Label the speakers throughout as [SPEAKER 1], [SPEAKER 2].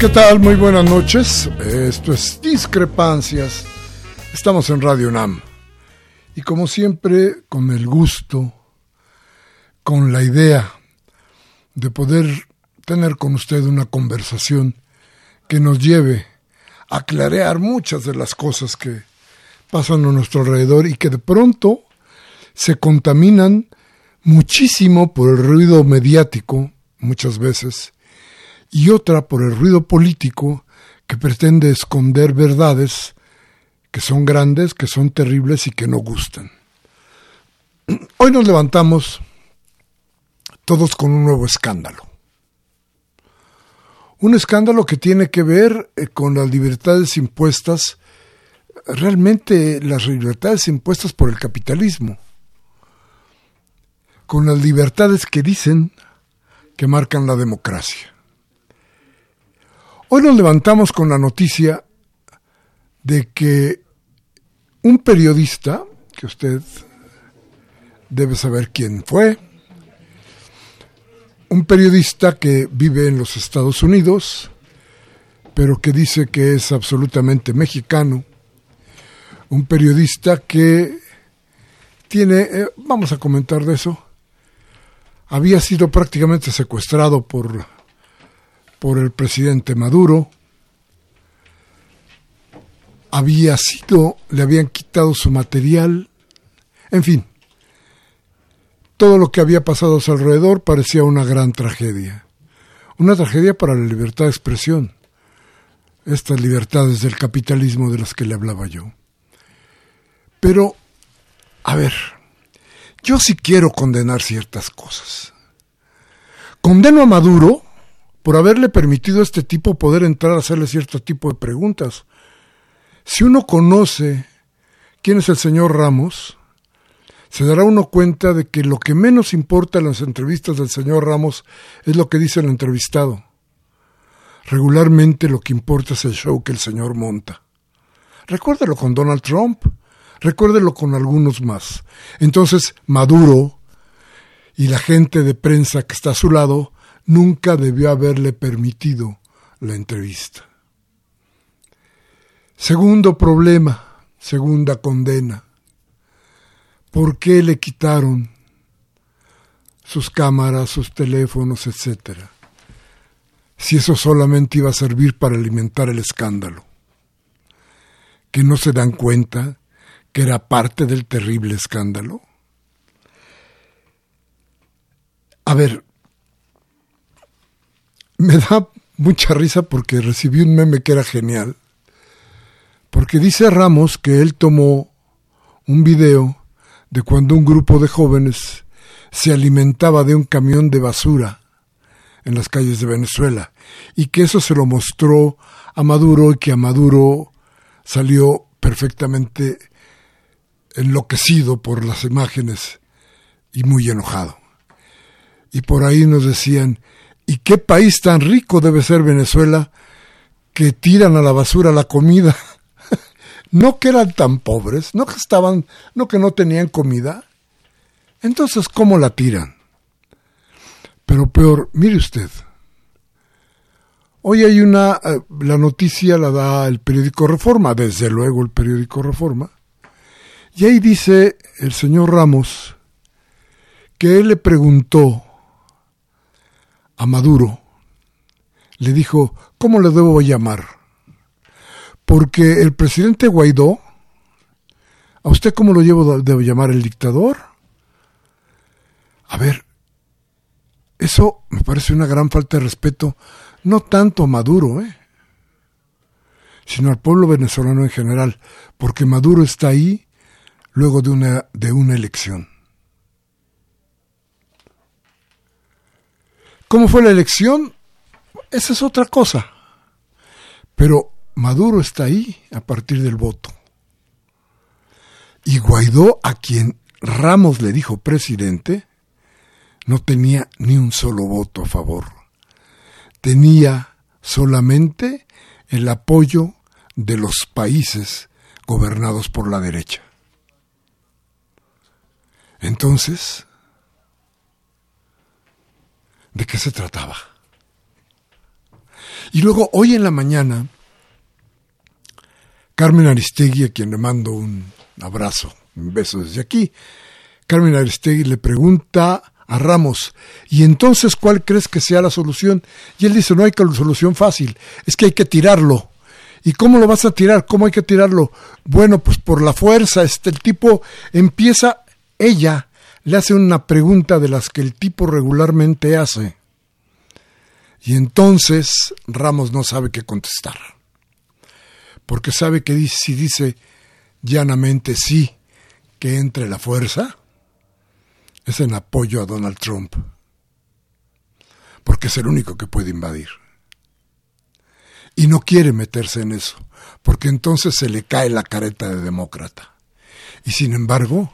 [SPEAKER 1] ¿Qué tal? Muy buenas noches. Esto es Discrepancias. Estamos en Radio NAM. Y como siempre, con el gusto, con la idea de poder tener con usted una conversación que nos lleve a clarear muchas de las cosas que pasan a nuestro alrededor y que de pronto se contaminan muchísimo por el ruido mediático, muchas veces, y otra por el ruido político que pretende esconder verdades que son grandes, que son terribles y que no gustan. Hoy nos levantamos todos con un nuevo escándalo. Un escándalo que tiene que ver eh, con las libertades impuestas, realmente las libertades impuestas por el capitalismo, con las libertades que dicen que marcan la democracia. Hoy nos levantamos con la noticia de que un periodista, que usted debe saber quién fue, un periodista que vive en los Estados Unidos, pero que dice que es absolutamente mexicano, un periodista que tiene, eh, vamos a comentar de eso, había sido prácticamente secuestrado por por el presidente Maduro, había sido, le habían quitado su material, en fin, todo lo que había pasado a su alrededor parecía una gran tragedia, una tragedia para la libertad de expresión, estas libertades del capitalismo de las que le hablaba yo. Pero, a ver, yo sí quiero condenar ciertas cosas. Condeno a Maduro por haberle permitido a este tipo poder entrar a hacerle cierto tipo de preguntas. Si uno conoce quién es el señor Ramos, se dará uno cuenta de que lo que menos importa en las entrevistas del señor Ramos es lo que dice el entrevistado. Regularmente lo que importa es el show que el señor monta. Recuérdelo con Donald Trump, recuérdelo con algunos más. Entonces, Maduro y la gente de prensa que está a su lado nunca debió haberle permitido la entrevista. Segundo problema, segunda condena. ¿Por qué le quitaron sus cámaras, sus teléfonos, etcétera? Si eso solamente iba a servir para alimentar el escándalo. ¿Que no se dan cuenta que era parte del terrible escándalo? A ver, me da mucha risa porque recibí un meme que era genial. Porque dice Ramos que él tomó un video de cuando un grupo de jóvenes se alimentaba de un camión de basura en las calles de Venezuela y que eso se lo mostró a Maduro y que a Maduro salió perfectamente enloquecido por las imágenes y muy enojado. Y por ahí nos decían, ¿Y qué país tan rico debe ser Venezuela que tiran a la basura la comida? no que eran tan pobres, no que estaban, no que no tenían comida. Entonces, ¿cómo la tiran? Pero peor, mire usted, hoy hay una, eh, la noticia la da el periódico Reforma, desde luego el periódico Reforma, y ahí dice el señor Ramos que él le preguntó a Maduro, le dijo, ¿cómo le debo llamar? Porque el presidente Guaidó, ¿a usted cómo lo llevo, debo llamar el dictador? A ver, eso me parece una gran falta de respeto, no tanto a Maduro, ¿eh? sino al pueblo venezolano en general, porque Maduro está ahí luego de una, de una elección. ¿Cómo fue la elección? Esa es otra cosa. Pero Maduro está ahí a partir del voto. Y Guaidó, a quien Ramos le dijo presidente, no tenía ni un solo voto a favor. Tenía solamente el apoyo de los países gobernados por la derecha. Entonces, ¿de qué se trataba? Y luego, hoy en la mañana, Carmen Aristegui, a quien le mando un abrazo, un beso desde aquí, Carmen Aristegui le pregunta a Ramos, ¿y entonces cuál crees que sea la solución? Y él dice, no hay solución fácil, es que hay que tirarlo. ¿Y cómo lo vas a tirar? ¿Cómo hay que tirarlo? Bueno, pues por la fuerza, este, el tipo empieza ella le hace una pregunta de las que el tipo regularmente hace. Y entonces Ramos no sabe qué contestar. Porque sabe que si dice llanamente sí, que entre la fuerza, es en apoyo a Donald Trump. Porque es el único que puede invadir. Y no quiere meterse en eso, porque entonces se le cae la careta de demócrata. Y sin embargo,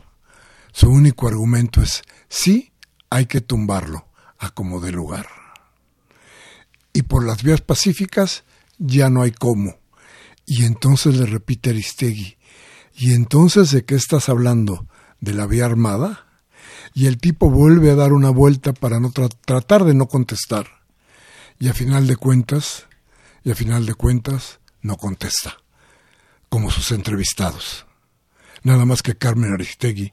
[SPEAKER 1] su único argumento es sí, hay que tumbarlo a como de lugar. Y por las vías pacíficas ya no hay cómo. Y entonces le repite Aristegui, ¿y entonces de qué estás hablando? ¿De la vía armada? Y el tipo vuelve a dar una vuelta para no tratar de no contestar. Y a final de cuentas, y a final de cuentas, no contesta, como sus entrevistados. Nada más que Carmen Aristegui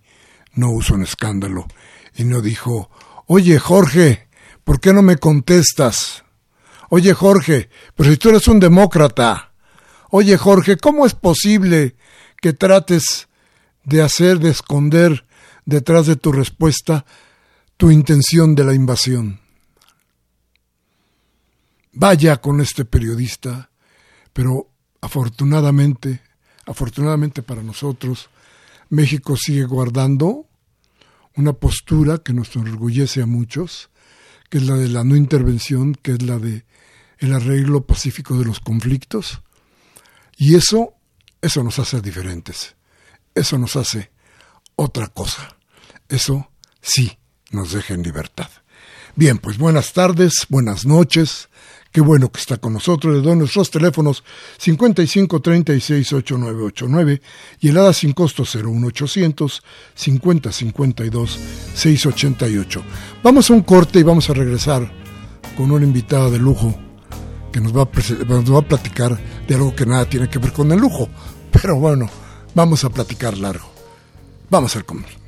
[SPEAKER 1] no usó un escándalo y no dijo, oye Jorge, ¿por qué no me contestas? Oye Jorge, pero si tú eres un demócrata. Oye Jorge, ¿cómo es posible que trates de hacer, de esconder detrás de tu respuesta tu intención de la invasión? Vaya con este periodista, pero afortunadamente, afortunadamente para nosotros, México sigue guardando una postura que nos enorgullece a muchos, que es la de la no intervención, que es la de el arreglo pacífico de los conflictos, y eso eso nos hace diferentes. Eso nos hace otra cosa. Eso sí nos deja en libertad. Bien, pues buenas tardes, buenas noches. Qué bueno que está con nosotros. Le doy nuestros teléfonos 55 36 8989 y el ADA sin costo 01800 50 52 688. Vamos a un corte y vamos a regresar con una invitada de lujo que nos va, a, platicar de algo que nada tiene que ver con el lujo. Pero bueno, vamos a platicar largo. Vamos al comer.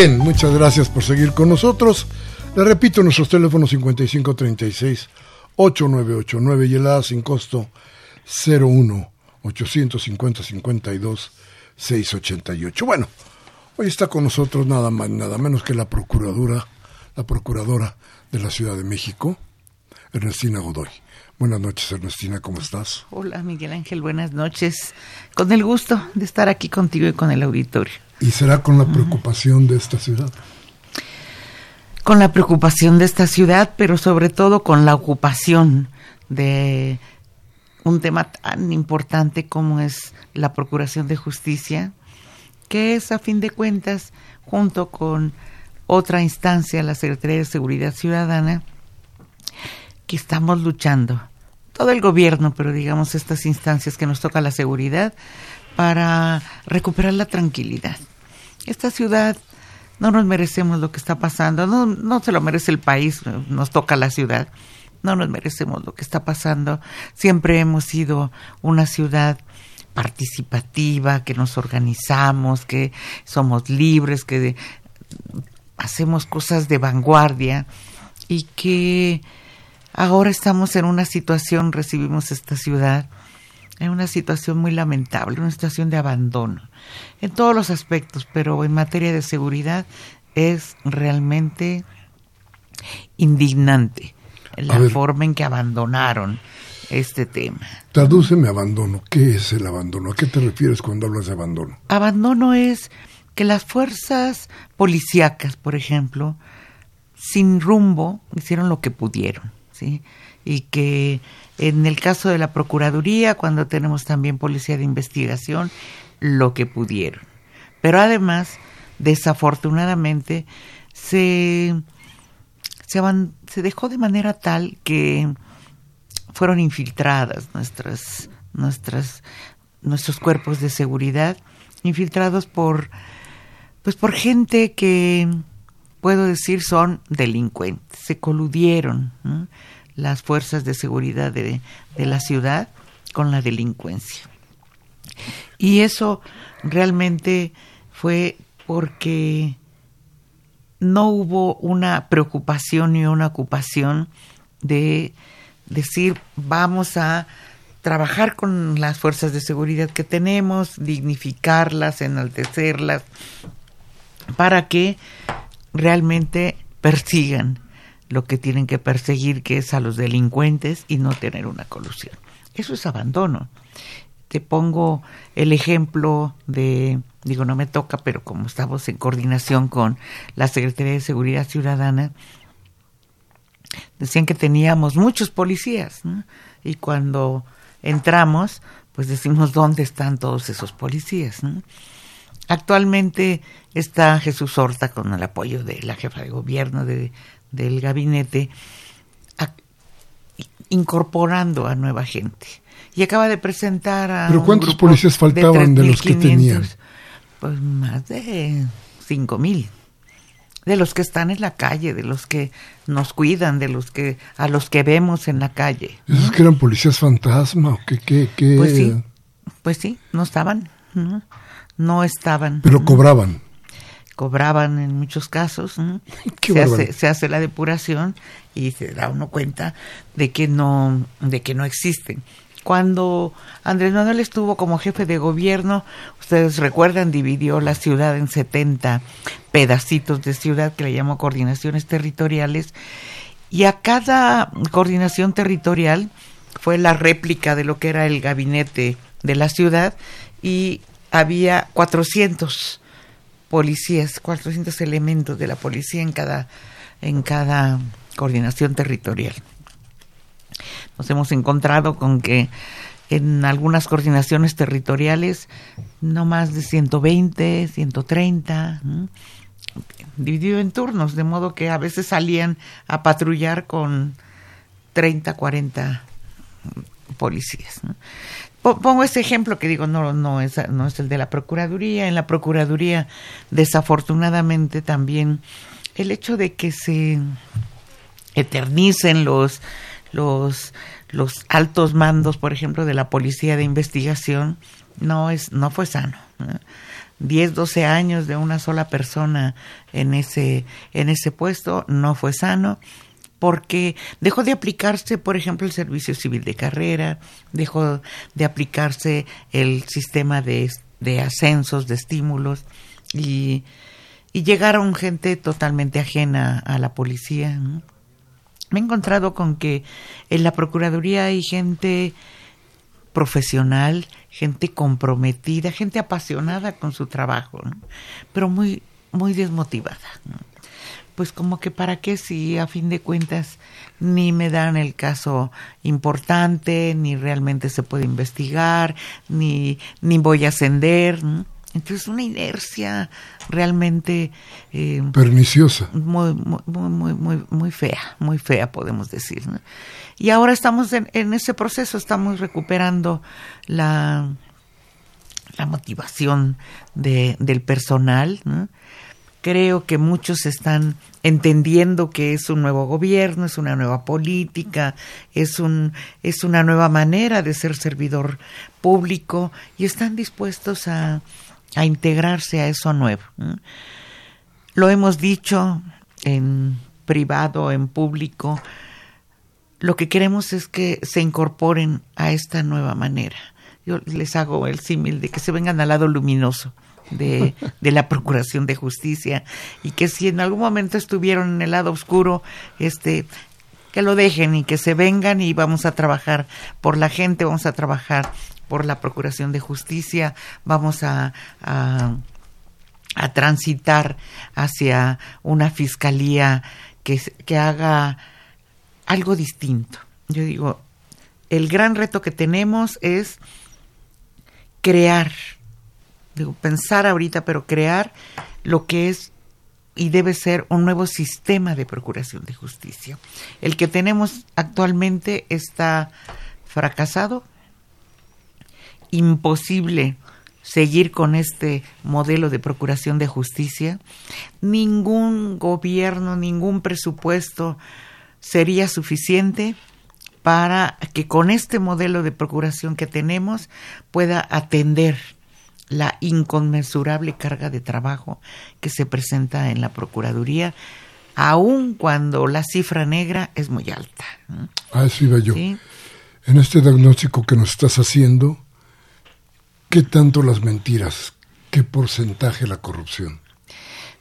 [SPEAKER 1] Bien, muchas gracias por seguir con nosotros. Le repito, nuestros teléfonos 5536 8989 y el A sin costo 01 850 52 688. Bueno, hoy está con nosotros nada más nada menos que la procuradora, la procuradora de la Ciudad de México, Ernestina Godoy. Buenas noches, Ernestina, ¿cómo estás?
[SPEAKER 2] Hola, Miguel Ángel, buenas noches. Con el gusto de estar aquí contigo y con el auditorio.
[SPEAKER 1] ¿Y será con la preocupación de esta ciudad?
[SPEAKER 2] Con la preocupación de esta ciudad, pero sobre todo con la ocupación de un tema tan importante como es la Procuración de Justicia, que es a fin de cuentas, junto con otra instancia, la Secretaría de Seguridad Ciudadana, que estamos luchando todo el gobierno, pero digamos estas instancias que nos toca la seguridad, para recuperar la tranquilidad. Esta ciudad no nos merecemos lo que está pasando, no, no se lo merece el país, nos toca la ciudad, no nos merecemos lo que está pasando. Siempre hemos sido una ciudad participativa, que nos organizamos, que somos libres, que hacemos cosas de vanguardia y que Ahora estamos en una situación, recibimos esta ciudad, en una situación muy lamentable, una situación de abandono, en todos los aspectos, pero en materia de seguridad es realmente indignante la forma en que abandonaron este tema.
[SPEAKER 1] Tradúceme abandono. ¿Qué es el abandono? ¿A qué te refieres cuando hablas de abandono?
[SPEAKER 2] Abandono es que las fuerzas policíacas, por ejemplo, sin rumbo, hicieron lo que pudieron y que en el caso de la Procuraduría, cuando tenemos también policía de investigación, lo que pudieron. Pero además, desafortunadamente, se, se, dejó de manera tal que fueron infiltradas nuestras, nuestras, nuestros cuerpos de seguridad, infiltrados por, pues por gente que puedo decir son delincuentes, se coludieron las fuerzas de seguridad de, de la ciudad con la delincuencia. Y eso realmente fue porque no hubo una preocupación ni una ocupación de decir vamos a trabajar con las fuerzas de seguridad que tenemos, dignificarlas, enaltecerlas, para que realmente persigan lo que tienen que perseguir, que es a los delincuentes y no tener una colusión. Eso es abandono. Te pongo el ejemplo de, digo, no me toca, pero como estamos en coordinación con la Secretaría de Seguridad Ciudadana, decían que teníamos muchos policías, y cuando entramos, pues decimos dónde están todos esos policías. Actualmente está Jesús Horta con el apoyo de la jefa de gobierno de, del gabinete, incorporando a nueva gente. Y acaba de presentar a.
[SPEAKER 1] ¿Pero cuántos policías faltaban de, los que tenían?
[SPEAKER 2] Pues más de cinco mil. De los que están en la calle, de los que nos cuidan, de los que a los que vemos en la calle.
[SPEAKER 1] ¿Esos que eran policías fantasma o qué? qué, qué?
[SPEAKER 2] Pues sí, pues sí, no estaban. ¿no? no estaban.
[SPEAKER 1] Pero cobraban.
[SPEAKER 2] Cobraban en muchos casos. Se hace, se, hace, la depuración y se da uno cuenta de que no, de que no existen. Cuando Andrés Manuel estuvo como jefe de gobierno, ustedes recuerdan, dividió la ciudad en 70 pedacitos de ciudad que le llamó coordinaciones territoriales y a cada coordinación territorial fue la réplica de lo que era el gabinete de la ciudad y había 400 policías, 400 elementos de la policía en cada, en cada coordinación territorial. Nos hemos encontrado con que en algunas coordinaciones territoriales no más de 120, 130, dividido en turnos, de modo que a veces salían a patrullar con 30, 40 policías. Pongo ese ejemplo que digo, no, no es, no es el de la Procuraduría. En la Procuraduría, desafortunadamente también, el hecho de que se eternicen los, los, los altos mandos, por ejemplo, de la Policía de Investigación, no, es, no fue sano. 10, 12 años de una sola persona en ese, en ese puesto, no fue sano porque dejó de aplicarse, por ejemplo, el servicio civil de carrera, dejó de aplicarse el sistema de, de ascensos, de estímulos, y, y, llegaron gente totalmente ajena a la policía. Me he encontrado con que en la Procuraduría hay gente profesional, gente comprometida, gente apasionada con su trabajo, pero muy, muy desmotivada. Pues como que para qué si a fin de cuentas ni me dan el caso importante, ni realmente se puede investigar, ni, ni voy a ascender. Entonces una inercia realmente
[SPEAKER 1] eh, perniciosa,
[SPEAKER 2] muy, muy, muy, muy, muy fea, muy fea podemos decir. Y ahora estamos en, ese proceso, estamos recuperando la, la motivación de, del personal. Creo que muchos están entendiendo que es un nuevo gobierno, es una nueva política, es un es una nueva manera de ser servidor público y están dispuestos a a integrarse a eso nuevo. Lo hemos dicho en privado, en público, lo que queremos es que se incorporen a esta nueva manera. Yo les hago el símil de que se vengan al lado luminoso de, la Procuración de Justicia y que si en algún momento estuvieron en el lado oscuro, este, que lo dejen y que se vengan y vamos a trabajar por la gente, vamos a trabajar por la Procuración de Justicia, vamos a, a, transitar hacia una fiscalía que, que haga algo distinto. Yo digo, el gran reto que tenemos es crear, digo, pensar ahorita, pero crear lo que es y debe ser un nuevo sistema de procuración de justicia. El que tenemos actualmente está fracasado, imposible seguir con este modelo de procuración de justicia. Ningún gobierno, ningún presupuesto sería suficiente para que con este modelo de procuración que tenemos pueda atender la inconmensurable carga de trabajo que se presenta en la Procuraduría, aun cuando la cifra negra es muy alta.
[SPEAKER 1] Ah, eso iba yo. En este diagnóstico que nos estás haciendo, ¿Qué tanto las mentiras? ¿Qué porcentaje la corrupción?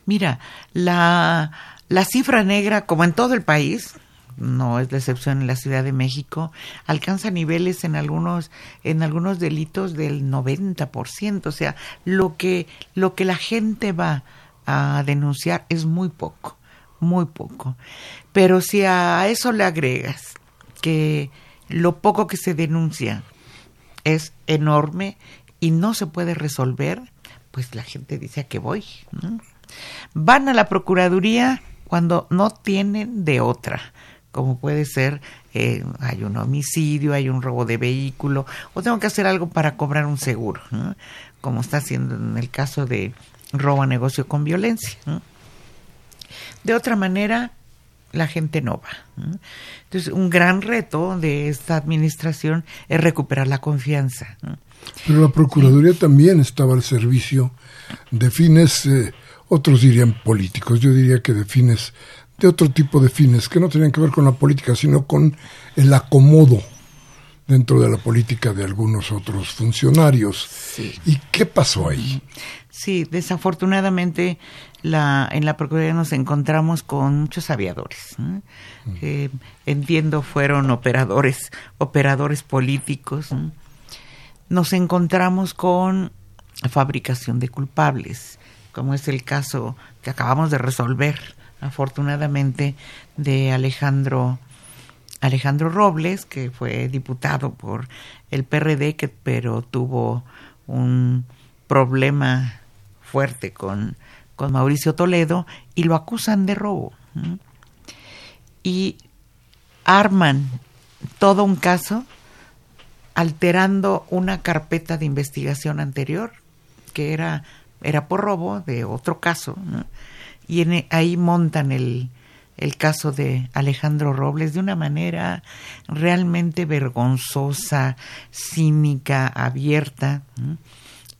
[SPEAKER 2] Mira, la, la cifra negra, como en todo el país, no es la excepción en la Ciudad de México, alcanza niveles en algunos, en algunos delitos del 90%. O sea, lo que, lo que la gente va a denunciar es muy poco, muy poco. Pero si a eso le agregas que lo poco que se denuncia es enorme y no se puede resolver, pues la gente dice a qué voy. Van a la Procuraduría cuando no tienen de otra, como puede ser eh, hay un homicidio, hay un robo de vehículo, o tengo que hacer algo para cobrar un seguro, como está haciendo en el caso de robo a negocio con violencia. De otra manera, la gente no va. Entonces, un gran reto de esta administración es recuperar la confianza.
[SPEAKER 1] Pero la Procuraduría también estaba al servicio de fines, eh, otros dirían políticos, yo diría que de fines, de otro tipo de fines, que no tenían que ver con la política, sino con el acomodo dentro de la política de algunos otros funcionarios. ¿Y qué pasó ahí?
[SPEAKER 2] Sí, desafortunadamente la, en la Procuraduría nos encontramos con muchos aviadores. entiendo fueron operadores, operadores políticos nos encontramos con fabricación de culpables, como es el caso que acabamos de resolver, afortunadamente, de Alejandro Alejandro Robles, que fue diputado por el PRD, que, pero tuvo un problema fuerte con, con Mauricio Toledo y lo acusan de robo. Y arman todo un caso alterando una carpeta de investigación anterior, que era, era por robo de otro caso, y en, ahí montan el, el caso de Alejandro Robles de una manera realmente vergonzosa, cínica, abierta.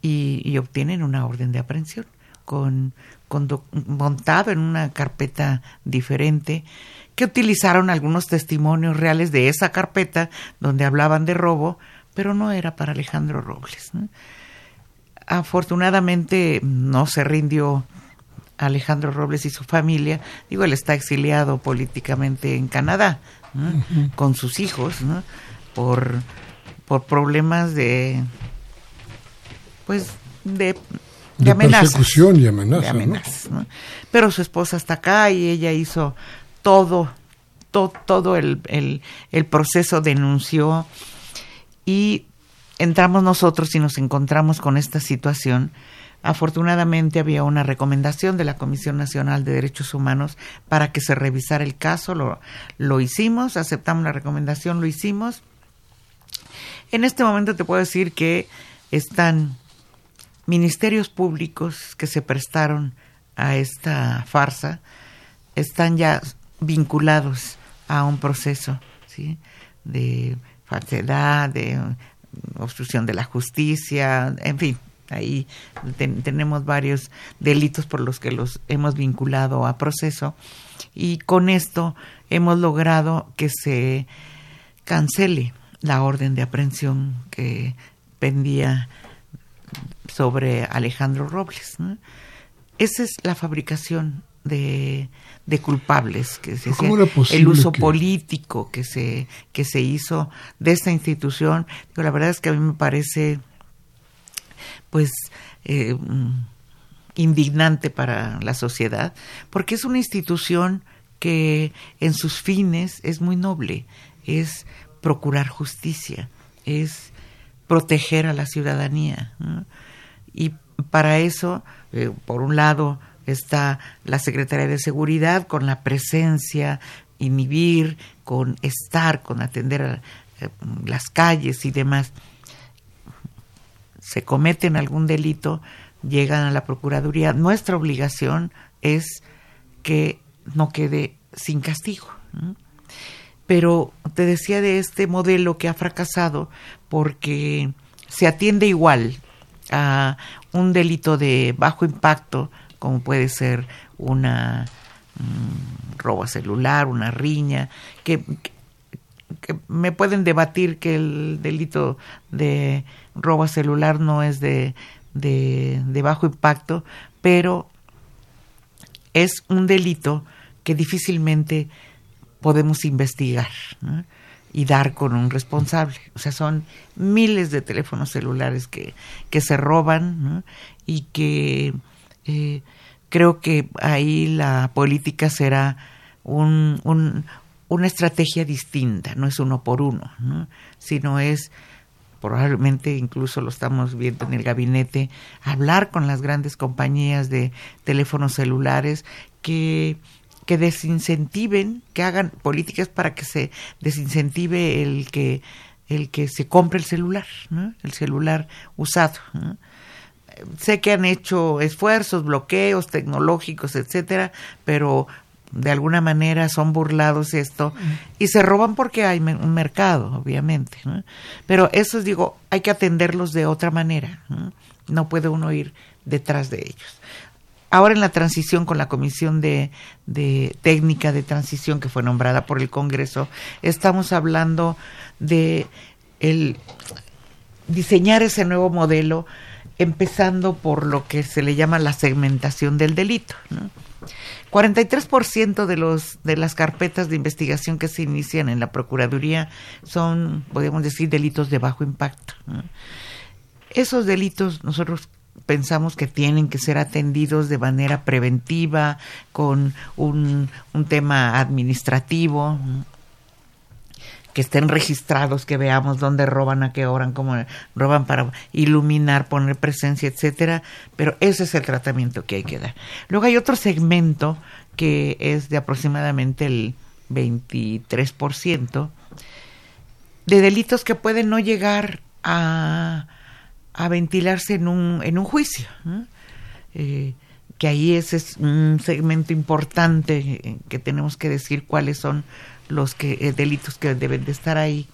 [SPEAKER 2] y, obtienen una orden de aprehensión con, con montado en una carpeta diferente que utilizaron algunos testimonios reales de esa carpeta donde hablaban de robo, pero no era para Alejandro Robles. Afortunadamente no se rindió Alejandro Robles y su familia. Digo, él está exiliado políticamente en Canadá con sus hijos por, por problemas de pues de
[SPEAKER 1] de, persecución y amenaza.
[SPEAKER 2] Pero su esposa está acá y ella hizo todo, todo, todo el, el, el, proceso, denunció y entramos nosotros y nos encontramos con esta situación. Afortunadamente había una recomendación de la Comisión Nacional de Derechos Humanos para que se revisara el caso, lo, lo hicimos, aceptamos la recomendación, lo hicimos. En este momento te puedo decir que están ministerios públicos que se prestaron a esta farsa, están ya vinculados a un proceso ¿sí? de falsedad, de obstrucción de la justicia, en fin, ahí tenemos varios delitos por los que los hemos vinculado a proceso y con esto hemos logrado que se cancele la orden de aprehensión que pendía sobre Alejandro Robles. Esa es la fabricación de, de culpables, que se el uso político que se, que se hizo de esta institución. la verdad es que a mí me parece pues eh, indignante para la sociedad, porque es una institución que en sus fines es muy noble, es procurar justicia, es proteger a la ciudadanía. Y para eso, eh, por un lado, está la Secretaría de Seguridad con la presencia, inhibir, con estar, con atender a eh, las calles y demás. Se cometen algún delito, llegan a la Procuraduría. Nuestra obligación es que no quede sin castigo. Pero te decía de este modelo que ha fracasado porque se atiende igual a un delito de bajo impacto como puede ser una mm, robo celular, una riña, que, me pueden debatir que el delito de robo celular no es de, de, bajo impacto, pero es un delito que difícilmente podemos investigar y dar con un responsable. O sea, son miles de teléfonos celulares que, que se roban y que eh, creo que ahí la política será un, una estrategia distinta, no es uno por uno, sino es probablemente incluso lo estamos viendo en el gabinete, hablar con las grandes compañías de teléfonos celulares que, que desincentiven, que hagan políticas para que se desincentive el que el que se compre el celular, el celular usado sé que han hecho esfuerzos, bloqueos tecnológicos, etcétera, pero de alguna manera son burlados esto y se roban porque hay un mercado, obviamente. Pero esos, digo, hay que atenderlos de otra manera. ¿no? puede uno ir detrás de ellos. Ahora en la transición con la Comisión de, de Técnica de Transición que fue nombrada por el Congreso, estamos hablando de el diseñar ese nuevo modelo empezando por lo que se le llama la segmentación del delito. ¿no? 43% de los de las carpetas de investigación que se inician en la procuraduría son, podemos decir, delitos de bajo impacto. Esos delitos nosotros pensamos que tienen que ser atendidos de manera preventiva, con un, un tema administrativo que estén registrados, que veamos dónde roban, a qué hora, cómo roban para iluminar, poner presencia, etcétera, pero ese es el tratamiento que hay que dar. Luego hay otro segmento que es de aproximadamente el 23% de delitos que pueden no llegar a, a ventilarse en un, en un juicio. Eh, que ahí ese es un segmento importante que tenemos que decir cuáles son los que, eh, delitos que deben de estar ahí.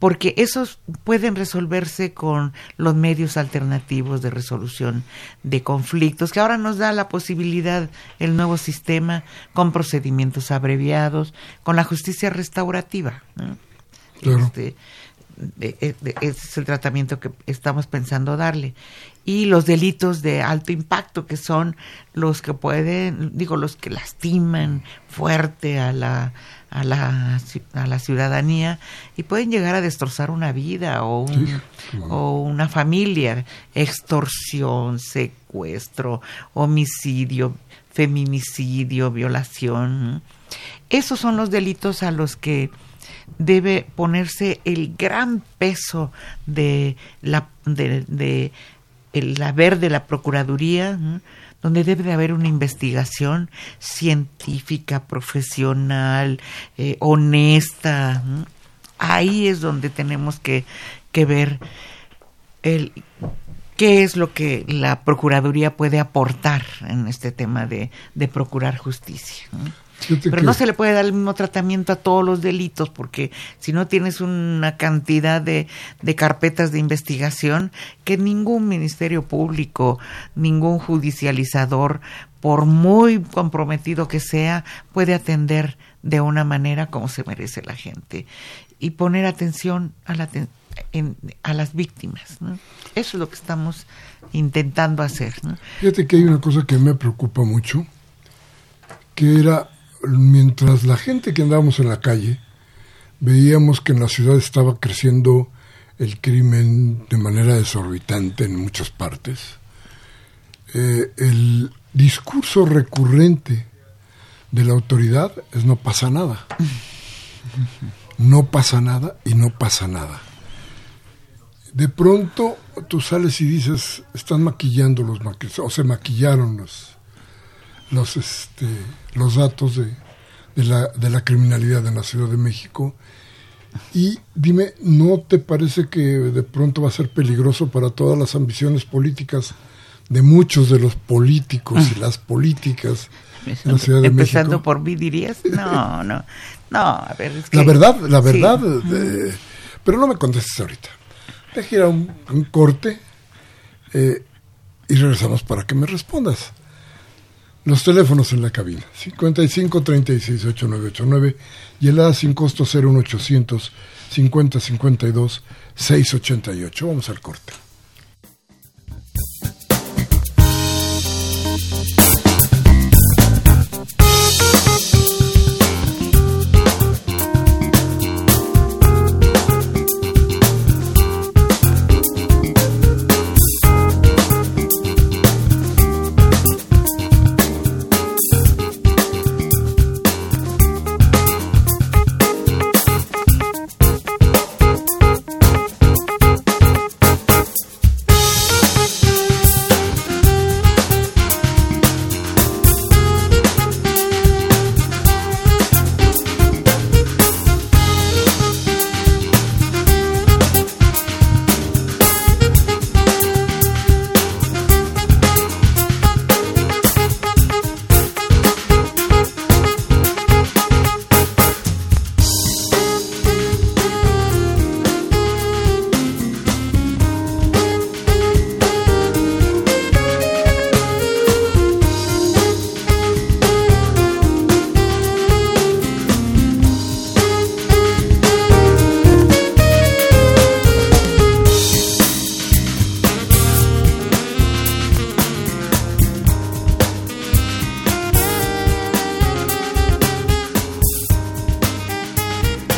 [SPEAKER 2] porque esos pueden resolverse con los medios alternativos de resolución de conflictos, que ahora nos da la posibilidad el nuevo sistema con procedimientos abreviados, con la justicia restaurativa. Este, ese es el tratamiento que estamos pensando darle. Y los delitos de alto impacto, que son los que pueden, digo, los que lastiman fuerte a la, a la, a la ciudadanía y pueden llegar a destrozar una vida o, o una familia, extorsión, secuestro, homicidio, feminicidio, violación. Esos son los delitos a los que debe ponerse el gran peso de la de, de el haber de la procuraduría donde debe de haber una investigación científica, profesional, eh, honesta. Ahí es donde tenemos que, que ver el, qué es lo que la Procuraduría puede aportar en este tema de, de procurar justicia. Pero no se le puede dar el mismo tratamiento a todos los delitos, porque si no tienes una cantidad de, de carpetas de investigación que ningún ministerio público, ningún judicializador, por muy comprometido que sea, puede atender de una manera como se merece la gente y poner atención a, la, a las víctimas. Eso es lo que estamos intentando hacer.
[SPEAKER 1] Fíjate que hay una cosa que me preocupa mucho, que era mientras la gente que andábamos en la calle veíamos que en la ciudad estaba creciendo el crimen de manera desorbitante en muchas partes, eh, el discurso recurrente de la autoridad es no pasa nada. No pasa nada y no pasa nada. De pronto tú sales y dices, están maquillando los maquillos, o se maquillaron los, los, este, los datos de, de, la, de la criminalidad en la Ciudad de México. Y dime, ¿no te parece que de pronto va a ser peligroso para todas las ambiciones políticas de muchos de los políticos y las políticas en la Ciudad de
[SPEAKER 2] Empezando por mí dirías, no, no, no, a ver, es que,
[SPEAKER 1] La verdad, la verdad, pero no me contestes ahorita. Deja ir a un, corte eh, y regresamos para que me respondas. Los teléfonos en la cabina, 55 36 8989 y el A sin costo 01800 50 52 688. Vamos al corte.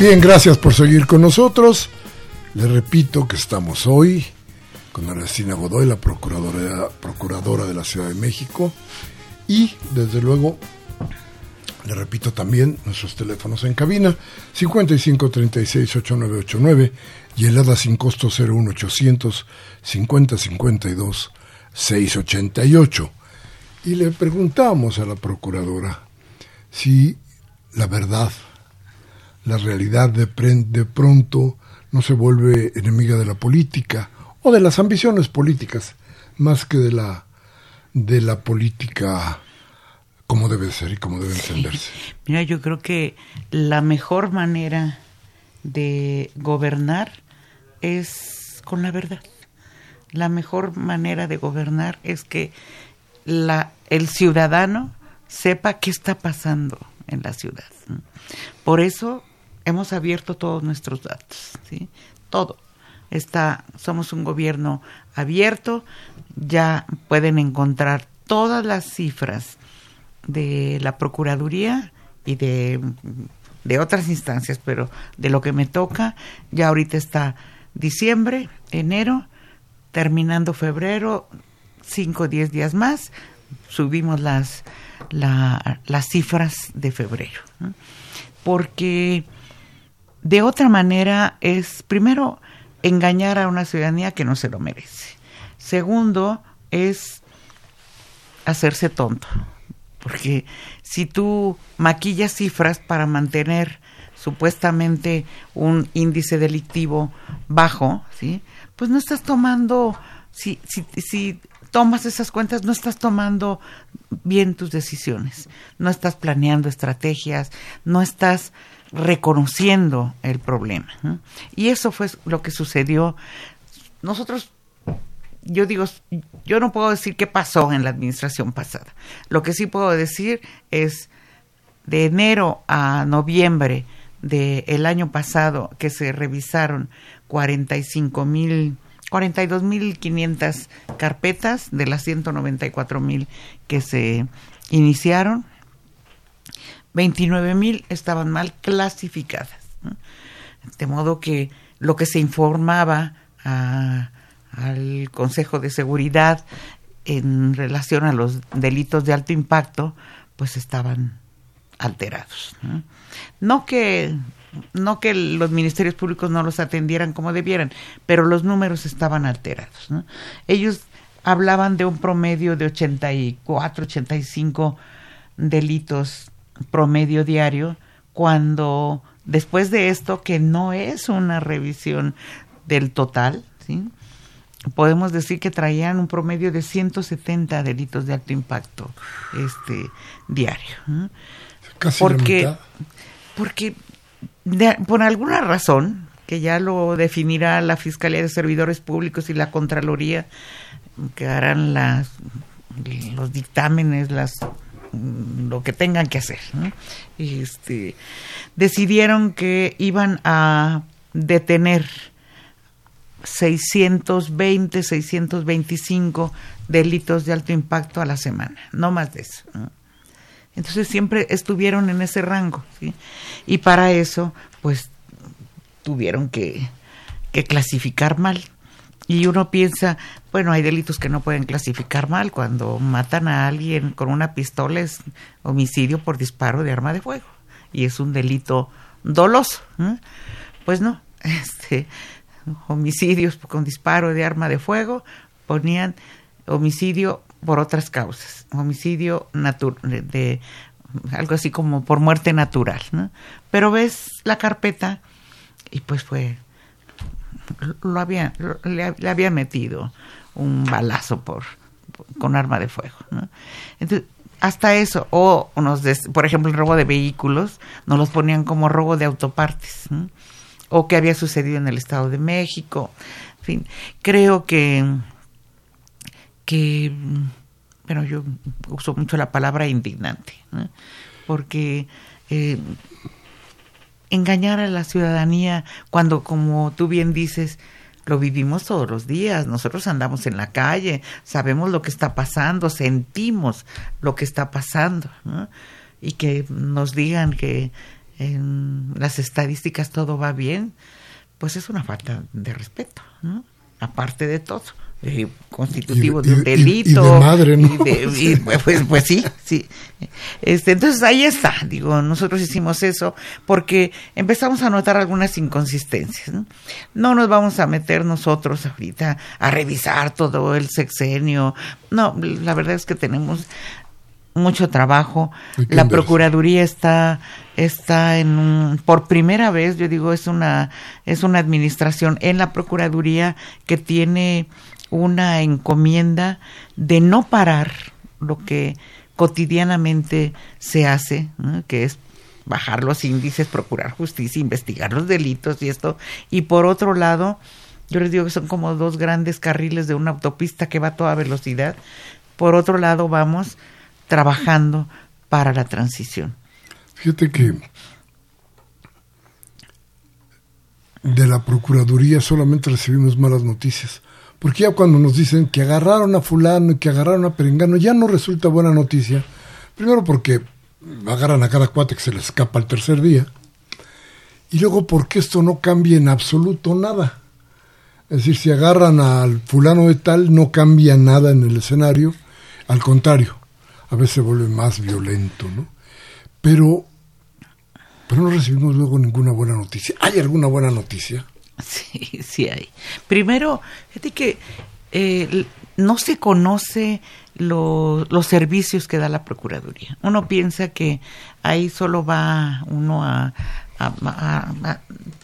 [SPEAKER 1] Bien, gracias por seguir con nosotros. Le repito que estamos hoy con Ernestina Godoy, la procuradora, procuradora de la Ciudad de México. Y, desde luego, le repito también nuestros teléfonos en cabina, 5536-8989 y el ADA sin costo 01800 5052 688. Y le preguntamos a la procuradora si la verdad la realidad de, de pronto no se vuelve enemiga de la política o de las ambiciones políticas más que de la de la política como debe ser y como debe entenderse.
[SPEAKER 2] Mira, yo creo que la mejor manera de gobernar es con la verdad. La mejor manera de gobernar es que la, el ciudadano sepa qué está pasando en la ciudad. Por eso hemos abierto todos nuestros datos, ¿sí? Todo. Está, somos un gobierno abierto, ya pueden encontrar todas las cifras de la Procuraduría y de, de otras instancias, pero de lo que me toca, ya ahorita está diciembre, enero, terminando febrero, cinco o diez días más, subimos las, las cifras de febrero. Porque de otra manera es, primero, engañar a una ciudadanía que no se lo merece. Segundo, es hacerse tonto. Porque si tú maquillas cifras para mantener supuestamente un índice delictivo bajo, ¿sí? Pues no estás tomando, si, si, si tomas esas cuentas, no estás tomando bien tus decisiones, no estás planeando estrategias, no estás reconociendo el problema. Y eso fue lo que sucedió. Nosotros, yo digo, yo no puedo decir qué pasó en la administración pasada. Lo que sí puedo decir es de enero a noviembre del año pasado que se revisaron 45 mil 42.500 carpetas de las 194.000 que se iniciaron. 29.000 estaban mal clasificadas. De modo que lo que se informaba al Consejo de Seguridad en relación a los delitos de alto impacto, pues estaban alterados. No, que no que los ministerios públicos no los atendieran como debieran, pero los números estaban alterados. Ellos hablaban de un promedio de 84, 85 delitos promedio diario, cuando después de esto, que no es una revisión del total, ¿sí? podemos decir que traían un promedio de 170 delitos de alto impacto este diario.
[SPEAKER 1] Casi
[SPEAKER 2] porque, porque por alguna razón, que ya lo definirá la Fiscalía de Servidores Públicos y la Contraloría, que harán las, los dictámenes, las lo que tengan que hacer. Este, decidieron que iban a detener 620, 625 delitos de alto impacto a la semana, no más de eso. Entonces siempre estuvieron en ese rango. Y para eso, pues, tuvieron que, que clasificar mal. Y uno piensa, bueno, hay delitos que no pueden clasificar mal. Cuando matan a alguien con una pistola es homicidio por disparo de arma de fuego. Y es un delito doloso. Pues no, este, homicidios con disparo de arma de fuego ponían homicidio por otras causas, homicidio de, algo así como por muerte natural, ¿no? Pero ves la carpeta y pues fue lo había le, había metido un balazo por, con arma de fuego. Entonces, hasta eso, o nos por ejemplo el robo de vehículos, nos los ponían como robo de autopartes, o que había sucedido en el Estado de México, en fin, creo que que, bueno, yo uso mucho la palabra indignante, porque eh, engañar a la ciudadanía cuando, como tú bien dices, lo vivimos todos los días, nosotros andamos en la calle, sabemos lo que está pasando, sentimos lo que está pasando, y que nos digan que en las estadísticas todo va bien, pues es una falta de respeto, aparte de todo. Eh, constitutivo de un delito.
[SPEAKER 1] Y, de madre, ¿no?
[SPEAKER 2] pues, pues sí, sí. Este, entonces ahí está, digo, nosotros hicimos eso porque empezamos a notar algunas inconsistencias. ¿no? no nos vamos a meter nosotros ahorita a revisar todo el sexenio. No, la verdad es que tenemos mucho trabajo. La Procuraduría está está en un, por primera vez, yo digo, es una es una administración en la Procuraduría que tiene una encomienda de no parar lo que cotidianamente se hace, que es bajar los índices, procurar justicia, investigar los delitos y esto. Y por otro lado, yo les digo que son como dos grandes carriles de una autopista que va a toda velocidad. Por otro lado, vamos trabajando para la transición.
[SPEAKER 1] Fíjate que de la Procuraduría solamente recibimos malas noticias. Porque ya cuando nos dicen que agarraron a fulano y que agarraron a perengano, ya no resulta buena noticia. Primero porque agarran a cada cuate que se les escapa el tercer día. Y luego porque esto no cambia en absoluto nada. Es decir, si agarran al fulano de tal, no cambia nada en el escenario. Al contrario, a veces se vuelve más violento, ¿no? Pero, pero no recibimos luego ninguna buena noticia. ¿Hay alguna buena noticia?
[SPEAKER 2] Sí, sí hay. Primero, fíjate que eh, no se conoce los servicios que da la Procuraduría. Uno piensa que ahí solo va uno a,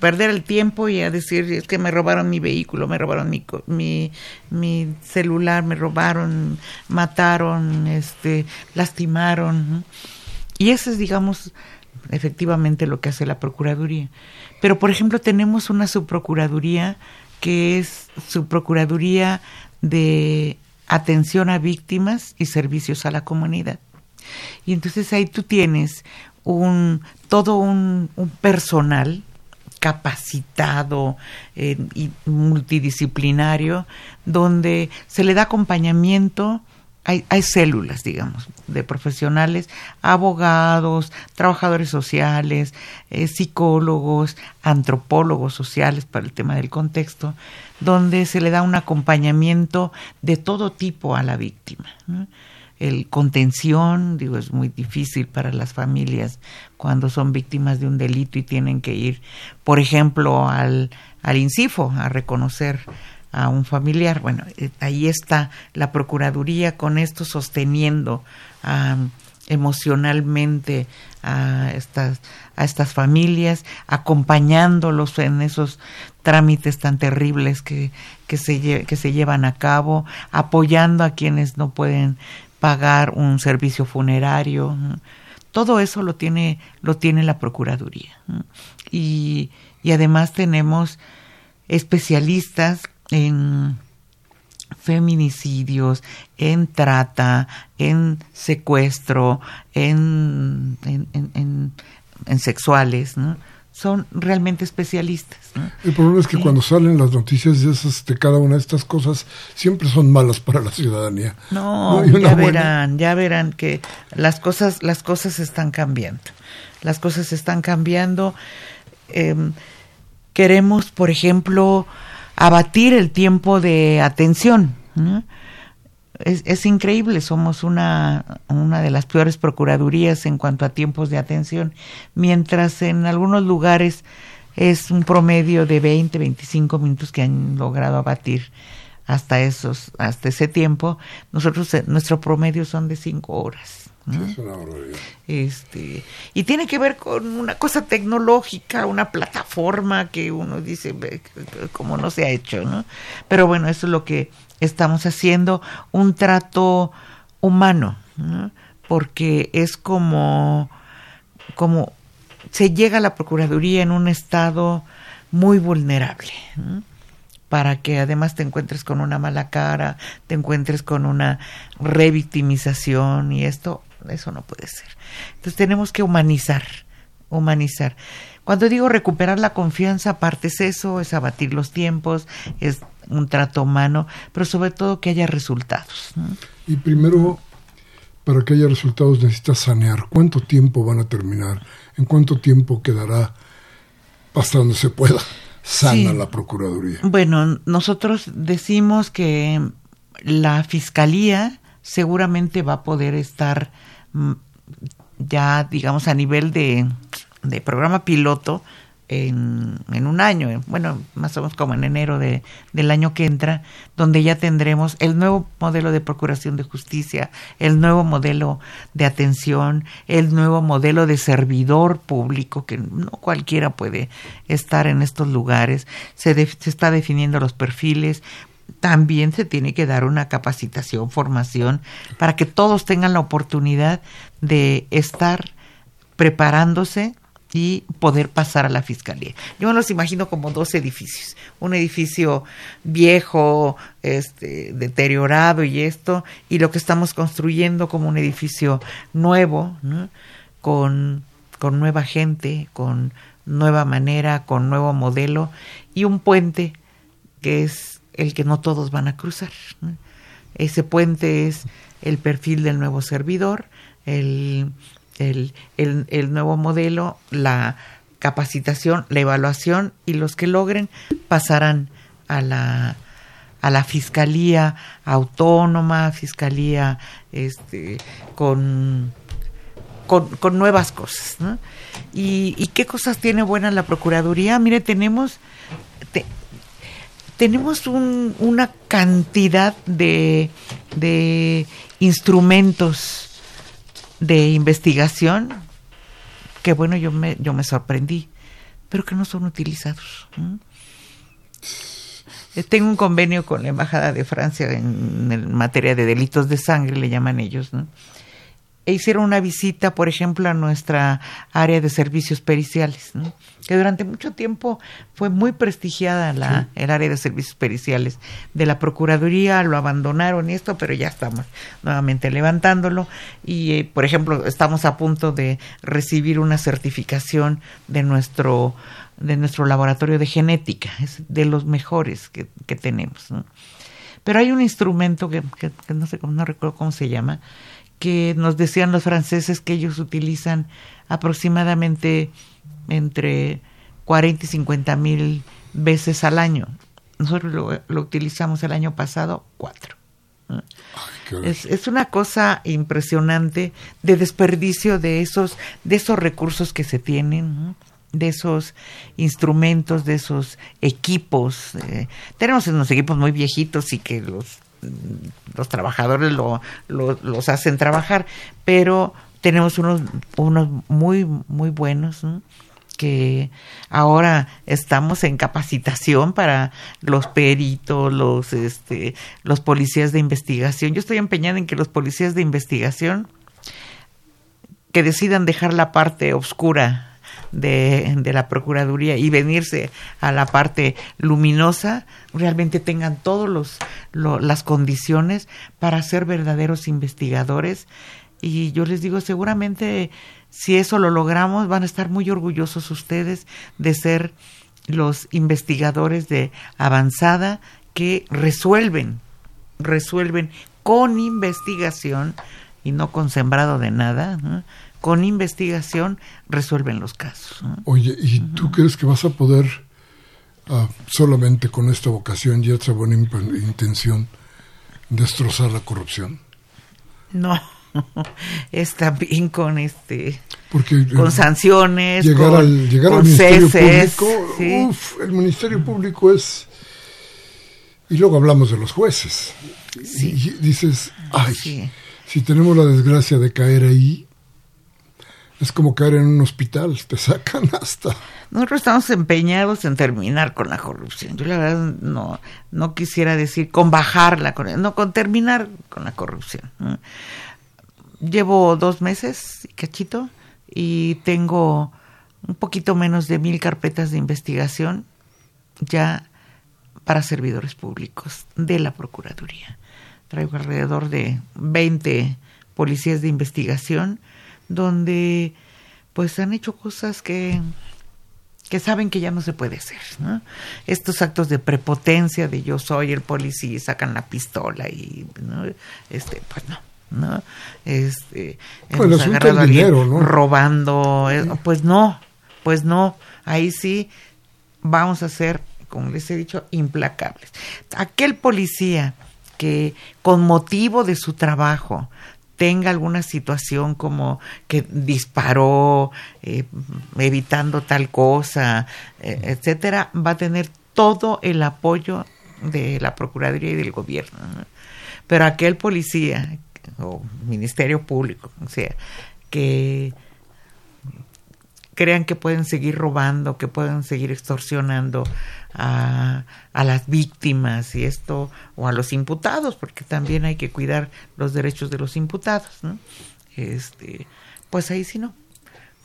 [SPEAKER 2] perder el tiempo y a decir es que me robaron mi vehículo, me robaron mi, mi, mi celular, me robaron, mataron, este, lastimaron. Y eso es, digamos, efectivamente lo que hace la Procuraduría. Pero, por ejemplo, tenemos una subprocuraduría que es subprocuraduría de atención a víctimas y servicios a la comunidad. Y entonces ahí tú tienes un todo un, personal capacitado eh, y multidisciplinario donde se le da acompañamiento hay, hay, células, digamos, de profesionales, abogados, trabajadores sociales, eh, psicólogos, antropólogos sociales para el tema del contexto, donde se le da un acompañamiento de todo tipo a la víctima. El contención, digo, es muy difícil para las familias cuando son víctimas de un delito y tienen que ir, por ejemplo, al, al INCIFO a reconocer a un familiar. Bueno, eh, ahí está la Procuraduría con esto sosteniendo emocionalmente a estas, a estas familias, acompañándolos en esos trámites tan terribles que, que, se, que se llevan a cabo, apoyando a quienes no pueden pagar un servicio funerario. Todo eso lo tiene, lo tiene la Procuraduría. Y, y además tenemos especialistas en feminicidios, en trata, en secuestro, en, en, en, sexuales, ¿no? son realmente especialistas.
[SPEAKER 1] El problema es que cuando salen las noticias de, esas, de cada una de estas cosas, siempre son malas para la ciudadanía.
[SPEAKER 2] No, ya verán, ya verán que las cosas, las cosas están cambiando. Las cosas están cambiando. Em, queremos, por ejemplo, abatir el tiempo de atención. Es, es, increíble, somos una, una de las peores procuradurías en cuanto a tiempos de atención, mientras en algunos lugares es un promedio de 20, 25 minutos que han logrado abatir hasta esos hasta ese tiempo. Nosotros eh, nuestro promedio son de 5 horas este, y tiene que ver con una cosa tecnológica, una plataforma que uno dice como no se ha hecho, ¿no? Pero bueno, eso es lo que estamos haciendo, un trato humano, porque es como, como se llega a la Procuraduría en un estado muy vulnerable para que además te encuentres con una mala cara, te encuentres con una revictimización y esto, eso no puede ser. Entonces tenemos que humanizar, humanizar. Cuando digo recuperar la confianza, aparte es eso, es abatir los tiempos, es un trato humano, pero sobre todo que haya resultados.
[SPEAKER 1] Y primero, para que haya resultados necesitas sanear. ¿Cuánto tiempo van a terminar? ¿En cuánto tiempo quedará hasta donde se pueda? sana la Procuraduría?
[SPEAKER 2] Bueno, nosotros decimos que la Fiscalía seguramente va a poder estar mm, ya, digamos, a nivel de, de programa piloto en, en, un año, bueno, más o menos como en enero de, del año que entra, donde ya tendremos el nuevo modelo de procuración de justicia, el nuevo modelo de atención, el nuevo modelo de servidor público, que no cualquiera puede estar en estos lugares, se, se está definiendo los perfiles, también se tiene que dar una capacitación, formación, para que todos tengan la oportunidad de estar preparándose y poder pasar a la fiscalía. Yo me los imagino como dos edificios, un edificio viejo, este, deteriorado y esto, y lo que estamos construyendo como un edificio nuevo, con, con nueva gente, con nueva manera, con nuevo modelo, y un puente que es el que no todos van a cruzar. Ese puente es el perfil del nuevo servidor, el el, el, nuevo modelo, la capacitación, la evaluación y los que logren pasarán a la a la fiscalía autónoma, fiscalía este, con, con, nuevas cosas. ¿Y, qué cosas tiene buena la Procuraduría? Mire, tenemos, tenemos un, una cantidad de, instrumentos de investigación que bueno, yo me, yo me sorprendí, pero que no son utilizados. Eh, tengo un convenio con la Embajada de Francia en, materia de delitos de sangre, le llaman ellos, ¿no? E hicieron una visita, por ejemplo, a nuestra área de servicios periciales, que durante mucho tiempo fue muy prestigiada la, el área de servicios periciales de la Procuraduría, lo abandonaron y esto, pero ya estamos nuevamente levantándolo. Y, eh, por ejemplo, estamos a punto de recibir una certificación de nuestro de nuestro laboratorio de genética, es de los mejores que, que tenemos. Pero hay un instrumento que, que, que no sé, no recuerdo cómo se llama, que nos decían los franceses que ellos utilizan aproximadamente entre 40 y 50 mil veces al año. Nosotros lo, utilizamos el año pasado cuatro. es, es, una cosa impresionante de desperdicio de esos, de esos recursos que se tienen, de esos instrumentos, de esos equipos. Eh, tenemos unos equipos muy viejitos y que los los trabajadores lo, los hacen trabajar, pero tenemos unos, unos muy, muy buenos, que ahora estamos en capacitación para los peritos, los, este, los policías de investigación. Yo estoy empeñada en que los policías de investigación que decidan dejar la parte oscura de, de, la Procuraduría y venirse a la parte luminosa, realmente tengan todas los, las condiciones para ser verdaderos investigadores. Y yo les digo, seguramente si eso lo logramos, van a estar muy orgullosos ustedes de ser los investigadores de avanzada que resuelven, resuelven con investigación y no con sembrado de nada, con investigación resuelven los casos.
[SPEAKER 1] Oye, ¿y tú crees que vas a poder ah, solamente con esta vocación y esta buena intención destrozar la corrupción?
[SPEAKER 2] No, es también con este Porque, con eh, sanciones,
[SPEAKER 1] llegar al, llegar al Ministerio Público, el Ministerio Público es y luego hablamos de los jueces. Y dices, ay, si tenemos la desgracia de caer ahí, es como caer en un hospital, te sacan hasta.
[SPEAKER 2] Nosotros estamos empeñados en terminar con la corrupción. Yo la verdad no, no quisiera decir con bajarla, no con terminar con la corrupción. Llevo dos meses, cachito, y tengo un poquito menos de mil carpetas de investigación ya para servidores públicos de la Procuraduría. Traigo alrededor de 20 policías de investigación donde pues han hecho cosas que que saben que ya no se puede hacer, ¿no? Estos actos de prepotencia de yo soy el policía y sacan la pistola y ¿no? este pues no, ¿no? Este
[SPEAKER 1] pues hemos agarrado a ¿no?
[SPEAKER 2] robando, eh, pues no, pues no, ahí sí vamos a ser, como les he dicho, implacables. Aquel policía que con motivo de su trabajo tenga alguna situación como que disparó eh, evitando tal cosa, eh, etcétera, va a tener todo el apoyo de la Procuraduría y del gobierno. Pero aquel policía o Ministerio Público, o sea, que crean que pueden seguir robando, que pueden seguir extorsionando a, a, las víctimas y esto, o a los imputados, porque también hay que cuidar los derechos de los imputados, ¿no? Este, pues ahí sí no.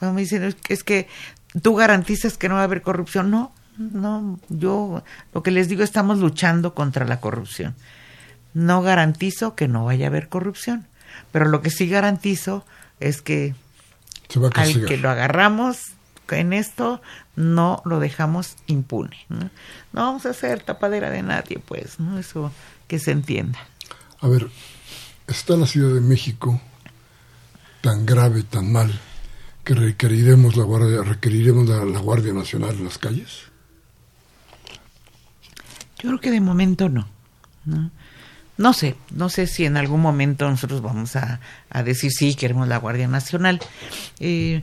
[SPEAKER 2] Cuando me dicen, es que tú garantizas que no va a haber corrupción. No, no, yo lo que les digo, estamos luchando contra la corrupción. No garantizo que no vaya a haber corrupción, pero lo que sí garantizo es que al que lo agarramos en esto, no lo dejamos impune. ¿no? vamos a hacer tapadera de nadie, pues, ¿no? Eso que se entienda.
[SPEAKER 1] A ver, ¿está la Ciudad de México tan grave, tan mal, que requeriremos la Guardia, requeriremos la, Guardia Nacional en las calles?
[SPEAKER 2] Yo creo que de momento no. ¿no? Sé, no sé si en algún momento nosotros vamos a, decir sí, queremos la Guardia Nacional. Eh,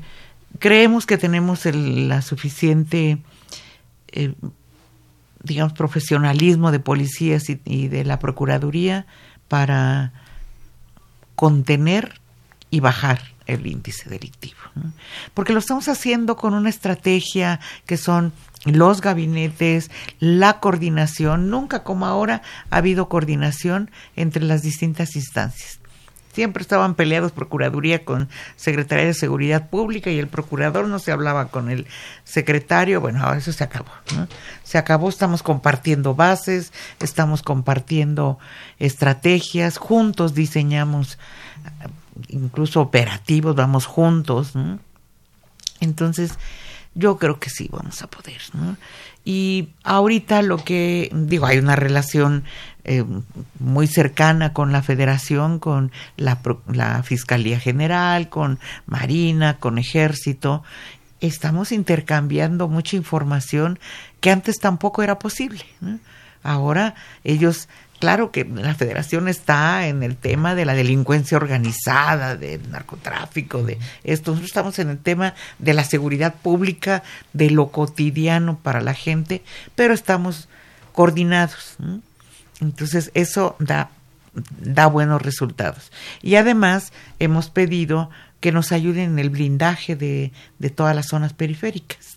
[SPEAKER 2] creemos que tenemos la suficiente, eh, digamos, profesionalismo de policías y, de la Procuraduría para contener y bajar el índice delictivo. Porque lo estamos haciendo con una estrategia que son los gabinetes, la coordinación. Nunca como ahora ha habido coordinación entre las distintas instancias. Siempre estaban peleados Procuraduría con Secretaría de Seguridad Pública y el procurador no se hablaba con el secretario. Bueno, ahora eso se acabó. Se acabó, estamos compartiendo bases, estamos compartiendo estrategias, juntos diseñamos incluso operativos, vamos juntos. Entonces, yo creo que sí vamos a poder. Y ahorita lo que digo, hay una relación eh, muy cercana con la federación, con la, la Fiscalía General, con Marina, con Ejército. Estamos intercambiando mucha información que antes tampoco era posible. Ahora ellos Claro que la federación está en el tema de la delincuencia organizada, del narcotráfico, de esto. Nosotros estamos en el tema de la seguridad pública, de lo cotidiano para la gente, pero estamos coordinados. Entonces, eso da, da buenos resultados. Y además, hemos pedido que nos ayuden en el blindaje de, de todas las zonas periféricas.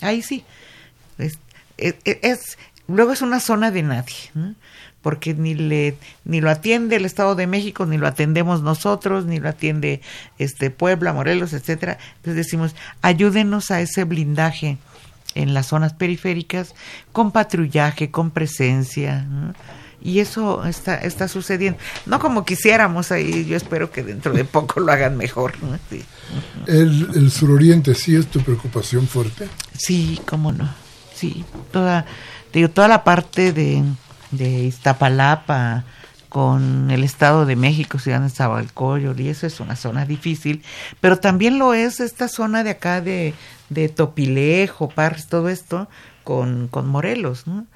[SPEAKER 2] Ahí sí. Es, es, luego es una zona de nadie porque ni le ni lo atiende el Estado de México ni lo atendemos nosotros ni lo atiende este Puebla Morelos etcétera. Entonces decimos ayúdenos a ese blindaje en las zonas periféricas con patrullaje con presencia y eso está está sucediendo. No como quisiéramos ahí yo espero que dentro de poco lo hagan mejor
[SPEAKER 1] el, el suroriente sí es tu preocupación fuerte
[SPEAKER 2] sí cómo no. Sí toda digo toda la parte de de Iztapalapa con el Estado de México, Ciudad de Zabalcoyo, y eso es una zona difícil, pero también lo es esta zona de acá de, de Topilejo, Parres, todo esto, con, con Morelos, ¿no?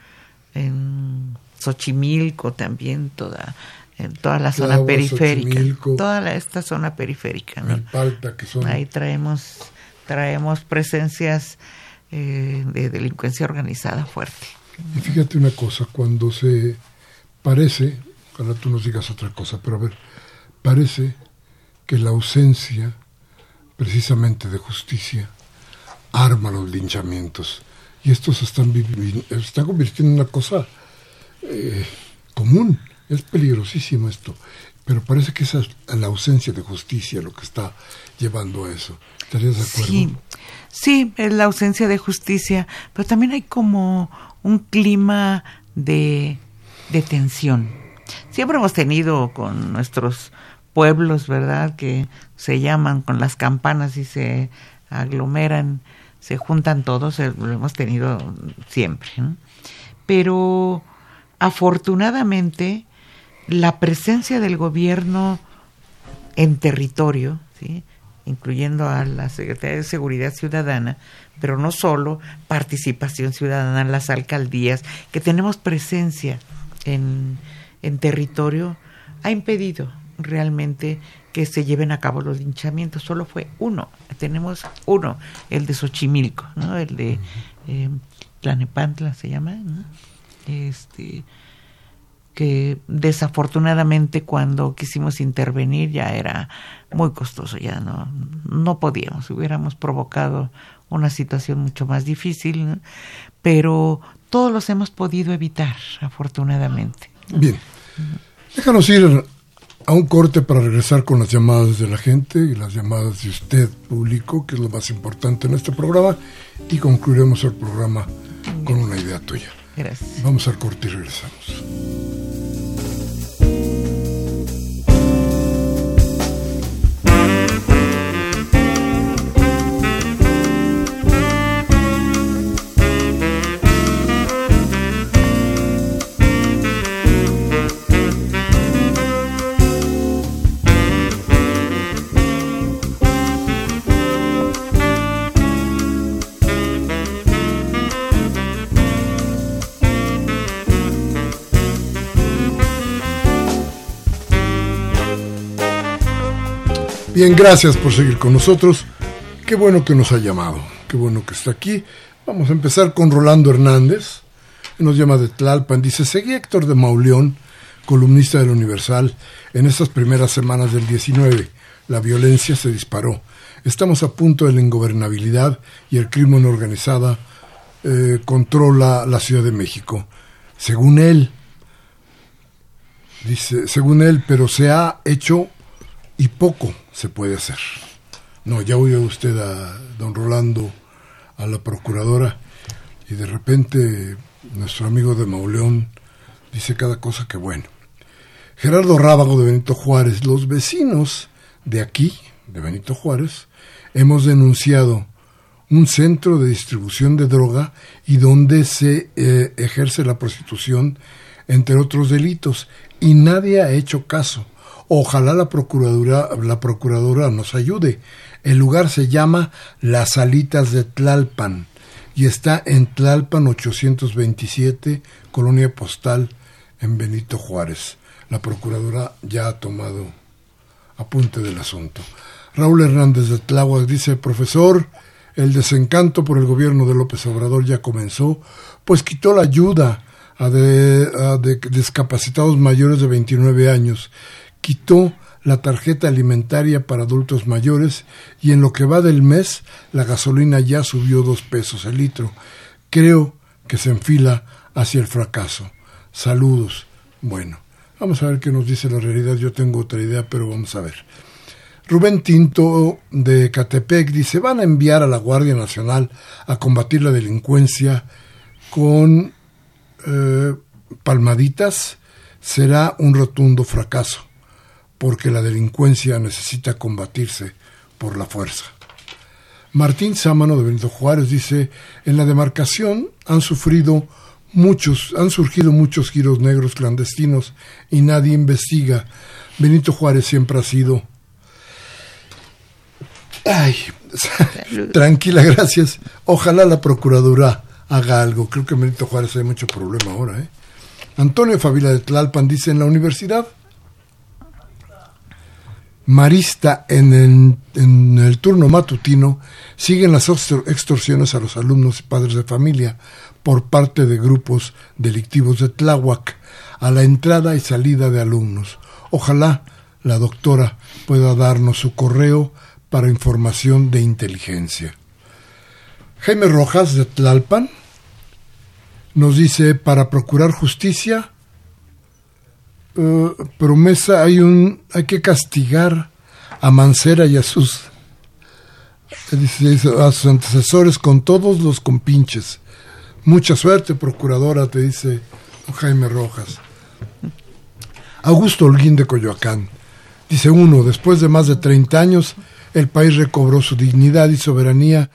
[SPEAKER 2] En Xochimilco también, toda, en toda la zona periférica, toda esta zona periférica, ¿no? Ahí traemos, traemos presencias eh, de delincuencia organizada fuerte.
[SPEAKER 1] Y fíjate una cosa, cuando se parece, cuando tú nos digas otra cosa, pero a ver, parece que la ausencia precisamente de justicia arma los linchamientos. Y esto se están, está convirtiendo en una cosa eh, común. Es peligrosísimo esto. Pero parece que es la ausencia de justicia lo que está llevando a eso. ¿Estarías de acuerdo?
[SPEAKER 2] Sí, sí, es la ausencia de justicia. Pero también hay como un clima de, de tensión. Siempre hemos tenido con nuestros pueblos, ¿verdad? Que se llaman con las campanas y se aglomeran, se juntan todos, eh, lo hemos tenido siempre. Pero afortunadamente la presencia del gobierno en territorio, ¿sí? Incluyendo a la Secretaría de Seguridad Ciudadana, pero no solo, participación ciudadana en las alcaldías, que tenemos presencia en, en territorio, ha impedido realmente que se lleven a cabo los linchamientos. Solo fue uno, tenemos uno, el de Xochimilco, ¿no? el de eh, Tlanepantla se llama, este que desafortunadamente cuando quisimos intervenir ya era muy costoso, ya no, no podíamos, hubiéramos provocado una situación mucho más difícil, pero todos los hemos podido evitar, afortunadamente.
[SPEAKER 1] Bien, déjanos ir a un corte para regresar con las llamadas de la gente y las llamadas de usted, público, que es lo más importante en este programa, y concluiremos el programa con una idea tuya.
[SPEAKER 2] Gracias.
[SPEAKER 1] Vamos al corte y regresamos. Bien, gracias por seguir con nosotros. Qué bueno que nos ha llamado, qué bueno que está aquí. Vamos a empezar con Rolando Hernández, nos llama de Tlalpan. Dice, seguí Héctor de Mauleón, columnista del Universal, en estas primeras semanas del 19. La violencia se disparó. Estamos a punto de la ingobernabilidad y el crimen organizado eh, controla la Ciudad de México. Según él, dice, según él, pero se ha hecho y poco se puede hacer. No, ya oye usted a don Rolando, a la procuradora, y de repente nuestro amigo de Mauleón dice cada cosa que bueno. Gerardo Rábago de Benito Juárez, los vecinos de aquí, de Benito Juárez, hemos denunciado un centro de distribución de droga y donde se eh, ejerce la prostitución, entre otros delitos, y nadie ha hecho caso. Ojalá la procuradora, la procuradora nos ayude. El lugar se llama Las Salitas de Tlalpan y está en Tlalpan 827, Colonia Postal, en Benito Juárez. La procuradora ya ha tomado apunte del asunto. Raúl Hernández de Tláhuac dice, profesor, el desencanto por el gobierno de López Obrador ya comenzó, pues quitó la ayuda a, de, a de discapacitados mayores de 29 años quitó la tarjeta alimentaria para adultos mayores y en lo que va del mes la gasolina ya subió dos pesos el litro. Creo que se enfila hacia el fracaso. Saludos. Bueno, vamos a ver qué nos dice la realidad. Yo tengo otra idea, pero vamos a ver. Rubén Tinto de Catepec dice, van a enviar a la Guardia Nacional a combatir la delincuencia con eh, palmaditas. Será un rotundo fracaso porque la delincuencia necesita combatirse por la fuerza. Martín Sámano de Benito Juárez dice, en la demarcación han sufrido muchos, han surgido muchos giros negros clandestinos y nadie investiga. Benito Juárez siempre ha sido... Ay, tranquila, gracias. Ojalá la Procuraduría haga algo. Creo que en Benito Juárez hay mucho problema ahora. ¿eh? Antonio Favila de Tlalpan dice, en la universidad marista en el, turno matutino siguen las extorsiones a los alumnos y padres de familia por parte de grupos delictivos de Tláhuac a la entrada y salida de alumnos. Ojalá la doctora pueda darnos su correo para información de inteligencia. Jaime Rojas de Tlalpan nos dice, para procurar justicia, uh, promesa hay un hay que castigar a Mancera y a sus a sus antecesores con todos los compinches. Mucha suerte, procuradora, te dice Jaime Rojas. Augusto Holguín de Coyoacán. Dice uno, después de más de 30 años, el país recobró su dignidad y soberanía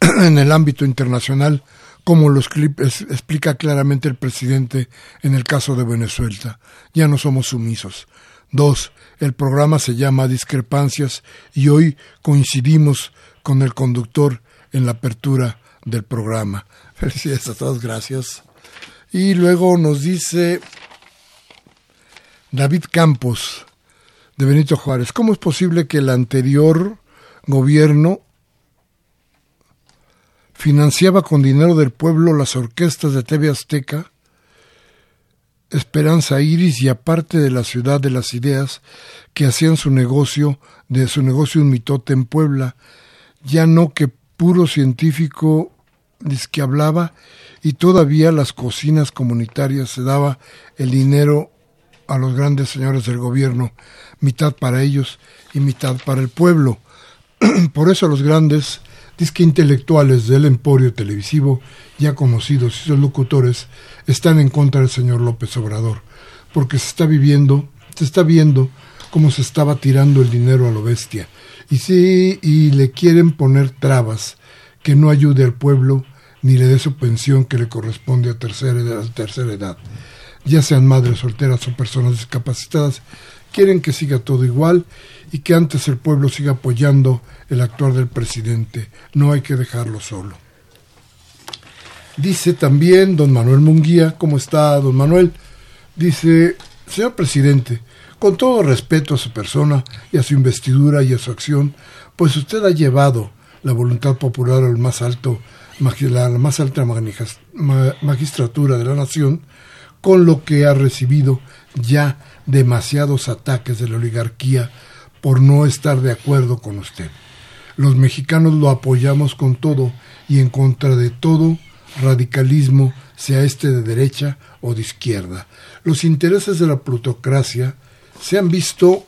[SPEAKER 1] en el ámbito internacional como lo explica claramente el presidente en el caso de Venezuela. Ya no somos sumisos. Dos, el programa se llama Discrepancias y hoy coincidimos con el conductor en la apertura del programa. Felicidades a todos, gracias. Y luego nos dice David Campos de Benito Juárez, ¿cómo es posible que el anterior gobierno financiaba con dinero del pueblo las orquestas de TV Azteca, Esperanza Iris y aparte de la ciudad de las ideas que hacían su negocio, de su negocio un mitote en Puebla, ya no que puro científico que hablaba y todavía las cocinas comunitarias se daba el dinero a los grandes señores del gobierno, mitad para ellos y mitad para el pueblo. Por eso los grandes disque intelectuales del emporio televisivo, ya conocidos y sus locutores, están en contra del señor López Obrador, porque se está viviendo, se está viendo cómo se estaba tirando el dinero a lo bestia. Y sí, y le quieren poner trabas que no ayude al pueblo ni le dé su pensión que le corresponde a tercera edad, a tercera edad. Ya sean madres solteras o personas discapacitadas, quieren que siga todo igual y que antes el pueblo siga apoyando el actuar del presidente. No hay que dejarlo solo. Dice también don Manuel Munguía, ¿cómo está don Manuel? Dice, señor presidente, con todo respeto a su persona y a su investidura y a su acción, pues usted ha llevado la voluntad popular al más alto, la más alta magistratura de la nación, con lo que ha recibido ya demasiados ataques de la oligarquía por no estar de acuerdo con usted. Los mexicanos lo apoyamos con todo y en contra de todo radicalismo, sea este de derecha o de izquierda. Los intereses de la plutocracia se han visto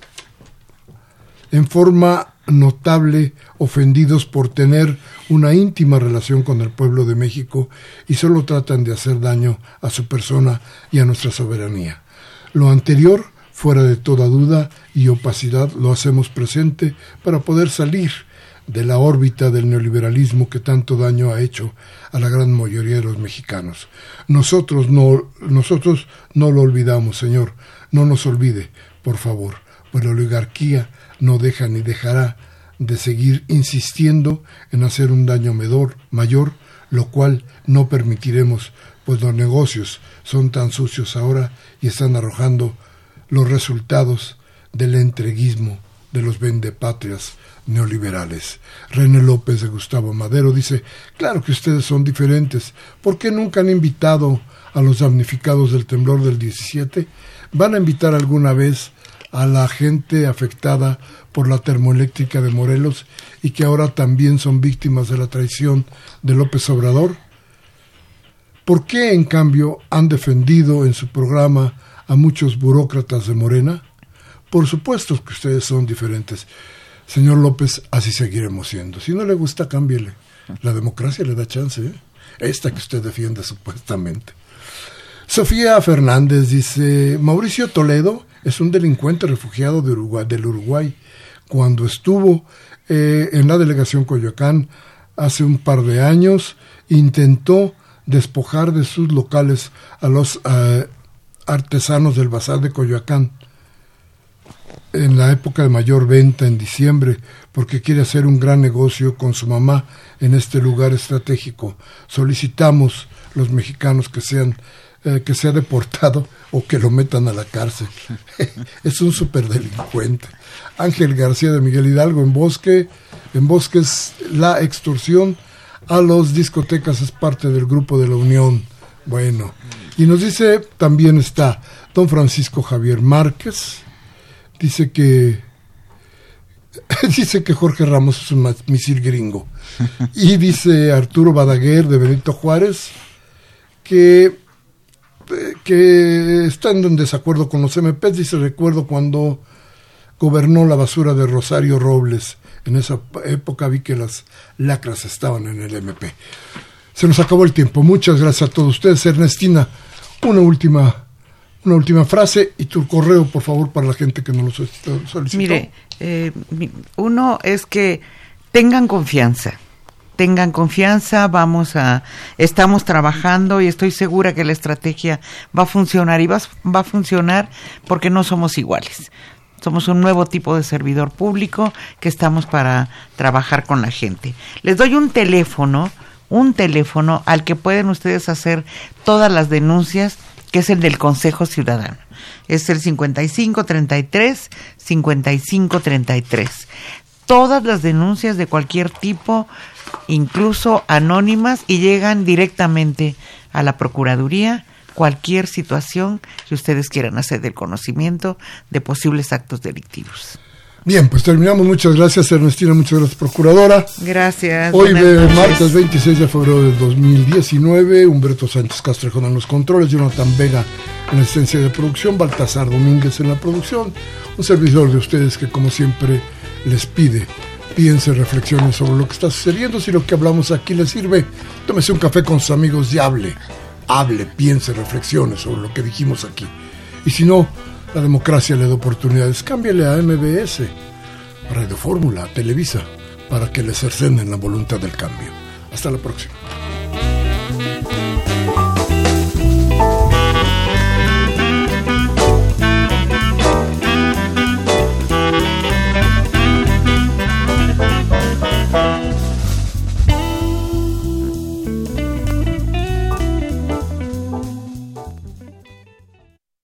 [SPEAKER 1] en forma notable ofendidos por tener una íntima relación con el pueblo de México y solo tratan de hacer daño a su persona y a nuestra soberanía. Lo anterior Fuera de toda duda y opacidad lo hacemos presente para poder salir de la órbita del neoliberalismo que tanto daño ha hecho a la gran mayoría de los mexicanos. Nosotros no, nosotros no lo olvidamos, Señor. No nos olvide, por favor, pues la oligarquía no deja ni dejará de seguir insistiendo en hacer un daño medor, mayor, lo cual no permitiremos, pues los negocios son tan sucios ahora y están arrojando los resultados del entreguismo de los vendepatrias neoliberales. René López de Gustavo Madero dice, claro que ustedes son diferentes, ¿por qué nunca han invitado a los damnificados del temblor del 17? ¿Van a invitar alguna vez a la gente afectada por la termoeléctrica de Morelos y que ahora también son víctimas de la traición de López Obrador? ¿Por qué, en cambio, han defendido en su programa a muchos burócratas de Morena? Por supuesto que ustedes son diferentes. Señor López, así seguiremos siendo. Si no le gusta, cámbiele. La democracia le da chance, ¿eh? Esta que usted defiende supuestamente. Sofía Fernández dice, Mauricio Toledo es un delincuente refugiado del Uruguay. Cuando estuvo eh, en la delegación Coyoacán hace un par de años, intentó despojar de sus locales a los eh, artesanos del Bazar de Coyoacán en la época de mayor venta en diciembre porque quiere hacer un gran negocio con su mamá en este lugar estratégico. Solicitamos los mexicanos que sean eh, que sea deportado o que lo metan a la cárcel. es un superdelincuente. Ángel García de Miguel Hidalgo en Bosque, en Bosques la extorsión a los discotecas es parte del grupo de la Unión. Bueno, y nos dice, también está don Francisco Javier Márquez, dice que dice que Jorge Ramos es un misil gringo. Y dice Arturo Badaguer de Benito Juárez que, que están en desacuerdo con los MPs. Dice, recuerdo cuando gobernó la basura de Rosario Robles. En esa época vi que las lacras estaban en el MP. Se nos acabó el tiempo. Muchas gracias a todos ustedes. Ernestina, una última una última frase y tu correo, por favor, para la gente que no lo solicitó.
[SPEAKER 2] Mire, eh, uno es que tengan confianza, tengan confianza, vamos a, estamos trabajando y estoy segura que la estrategia va a funcionar y va, va a funcionar porque no somos iguales. Somos un nuevo tipo de servidor público que estamos para trabajar con la gente. Les doy un teléfono un teléfono al que pueden ustedes hacer todas las denuncias, que es el del Consejo Ciudadano. Es el 5533 5533. Todas las denuncias de cualquier tipo, incluso anónimas, y llegan directamente a la Procuraduría cualquier situación que ustedes quieran hacer del conocimiento de posibles actos delictivos.
[SPEAKER 1] Bien, pues terminamos. Muchas gracias, Ernestina. Muchas gracias, Procuradora.
[SPEAKER 2] Gracias.
[SPEAKER 1] Hoy, de martes 26 de febrero del 2019, Humberto Sánchez Castrejón en los controles, Jonathan Vega en la esencia de producción, Baltasar Domínguez en la producción. Un servidor de ustedes que, como siempre, les pide piense, reflexione sobre lo que está sucediendo. Si lo que hablamos aquí le sirve, tómese un café con sus amigos y hable. Hable, piense, reflexione sobre lo que dijimos aquí. Y si no, la democracia le da oportunidades. Cámbiale a MBS, Radio Fórmula, a Televisa, para que le cercenen la voluntad del cambio. Hasta la próxima.